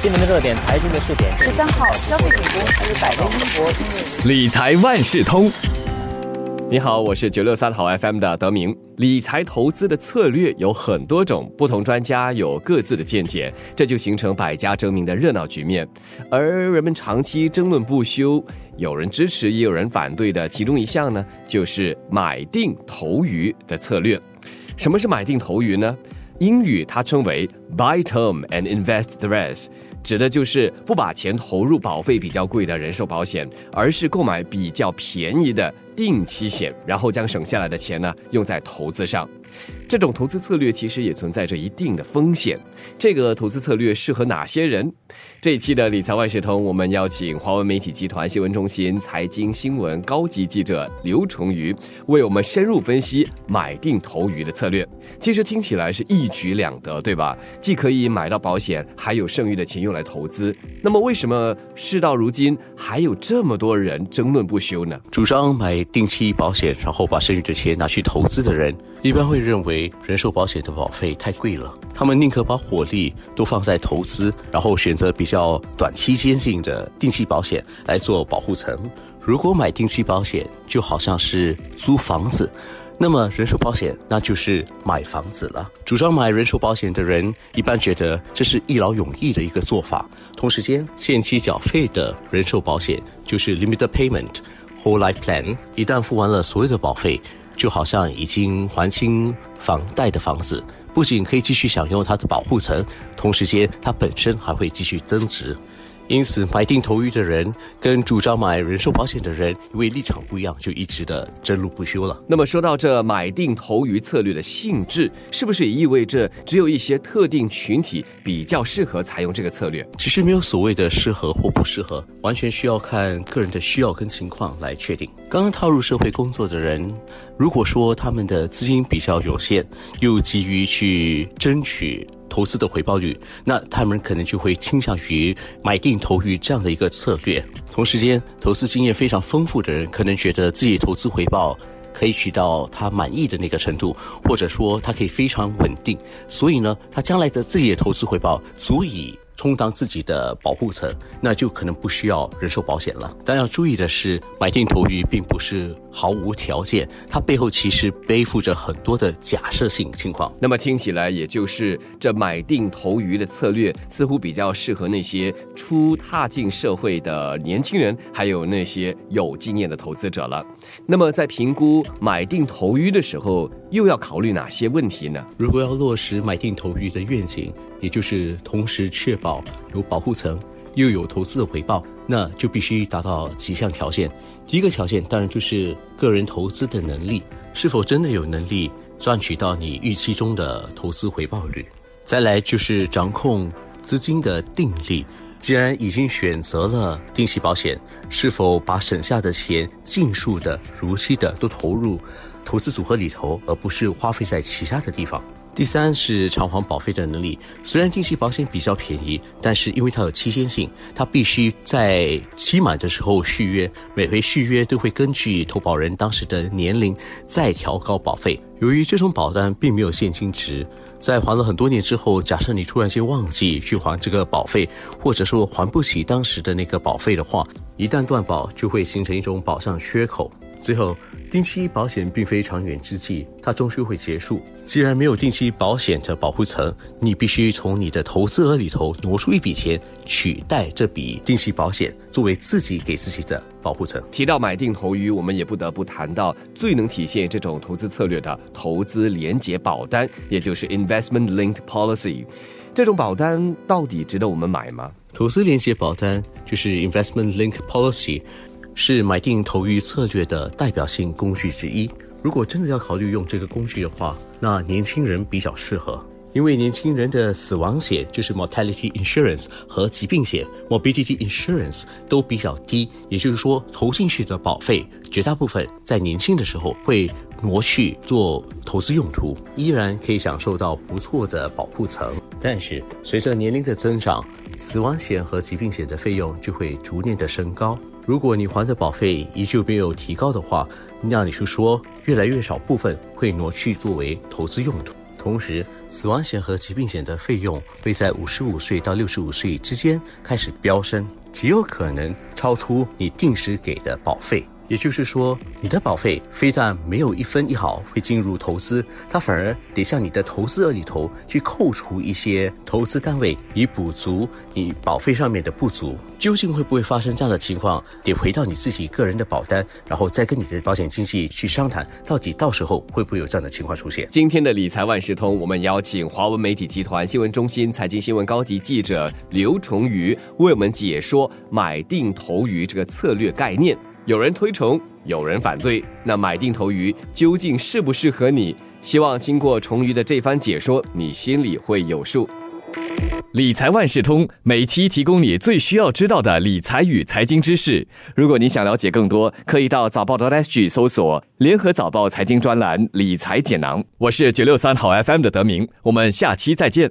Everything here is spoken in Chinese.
新闻的热点，财经的热点。十三号，消费品公司百威英博理财万事通。你好，我是九六三好 FM 的德明。理财投资的策略有很多种，不同专家有各自的见解，这就形成百家争鸣的热闹局面。而人们长期争论不休，有人支持，也有人反对的其中一项呢，就是买定投余的策略。什么是买定投余呢？英语它称为 buy term and invest the rest。指的就是不把钱投入保费比较贵的人寿保险，而是购买比较便宜的定期险，然后将省下来的钱呢用在投资上。这种投资策略其实也存在着一定的风险。这个投资策略适合哪些人？这一期的理财万事通，我们邀请华为媒体集团新闻中心财经新闻高级记者刘崇瑜为我们深入分析买定投余的策略。其实听起来是一举两得，对吧？既可以买到保险，还有剩余的钱用来投资。那么为什么事到如今还有这么多人争论不休呢？主张买定期保险，然后把剩余的钱拿去投资的人，一般会认为人寿保险的保费太贵了，他们宁可把火力都放在投资，然后选择比较短期间性的定期保险来做保护层。如果买定期保险，就好像是租房子。那么人寿保险那就是买房子了。主张买人寿保险的人一般觉得这是一劳永逸的一个做法。同时间，限期缴费的人寿保险就是 limited payment whole life plan。一旦付完了所有的保费，就好像已经还清房贷的房子，不仅可以继续享用它的保护层，同时间它本身还会继续增值。因此，买定投余的人跟主张买人寿保险的人，因为立场不一样，就一直的争论不休了。那么，说到这买定投余策略的性质，是不是也意味着只有一些特定群体比较适合采用这个策略？其实没有所谓的适合或不适合，完全需要看个人的需要跟情况来确定。刚刚踏入社会工作的人，如果说他们的资金比较有限，又急于去争取。投资的回报率，那他们可能就会倾向于买定投于这样的一个策略。同时间，投资经验非常丰富的人，可能觉得自己投资回报可以取到他满意的那个程度，或者说他可以非常稳定，所以呢，他将来的自己的投资回报足以。充当自己的保护层，那就可能不需要人寿保险了。但要注意的是，买定投余并不是毫无条件，它背后其实背负着很多的假设性情况。那么听起来，也就是这买定投余的策略，似乎比较适合那些初踏进社会的年轻人，还有那些有经验的投资者了。那么在评估买定投余的时候，又要考虑哪些问题呢？如果要落实买定投余的愿景，也就是同时确保有保护层，又有投资的回报，那就必须达到几项条件。第一个条件当然就是个人投资的能力，是否真的有能力赚取到你预期中的投资回报率。再来就是掌控资金的定力，既然已经选择了定期保险，是否把省下的钱尽数的如期的都投入投资组合里头，而不是花费在其他的地方。第三是偿还保费的能力。虽然定期保险比较便宜，但是因为它有期限性，它必须在期满的时候续约，每回续约都会根据投保人当时的年龄再调高保费。由于这种保单并没有现金值，在还了很多年之后，假设你突然间忘记去还这个保费，或者说还不起当时的那个保费的话，一旦断保就会形成一种保障缺口。最后，定期保险并非长远之计，它终究会结束。既然没有定期保险的保护层，你必须从你的投资额里头挪出一笔钱，取代这笔定期保险，作为自己给自己的保护层。提到买定投余，我们也不得不谈到最能体现这种投资策略的投资连结保单，也就是 investment linked policy。这种保单到底值得我们买吗？投资连结保单就是 investment linked policy。是买定投余策略的代表性工具之一。如果真的要考虑用这个工具的话，那年轻人比较适合，因为年轻人的死亡险就是 mortality insurance 和疾病险 morbidity insurance 都比较低，也就是说投进去的保费绝大部分在年轻的时候会挪去做投资用途，依然可以享受到不错的保护层。但是随着年龄的增长，死亡险和疾病险的费用就会逐年的升高。如果你还的保费依旧没有提高的话，那你是说越来越少部分会挪去作为投资用途。同时，死亡险和疾病险的费用会在五十五岁到六十五岁之间开始飙升，极有可能超出你定时给的保费。也就是说，你的保费非但没有一分一毫会进入投资，它反而得向你的投资额里头去扣除一些投资单位，以补足你保费上面的不足。究竟会不会发生这样的情况？得回到你自己个人的保单，然后再跟你的保险经纪去商谈，到底到时候会不会有这样的情况出现？今天的理财万事通，我们邀请华文媒体集团新闻中心财经新闻高级记者刘崇瑜为我们解说买定投鱼这个策略概念。有人推崇，有人反对。那买定投鱼究竟适不适合你？希望经过崇鱼的这番解说，你心里会有数。理财万事通每期提供你最需要知道的理财与财经知识。如果你想了解更多，可以到早报的 SG 搜索“联合早报财经专栏理财简囊”。我是九六三好 FM 的德明，我们下期再见。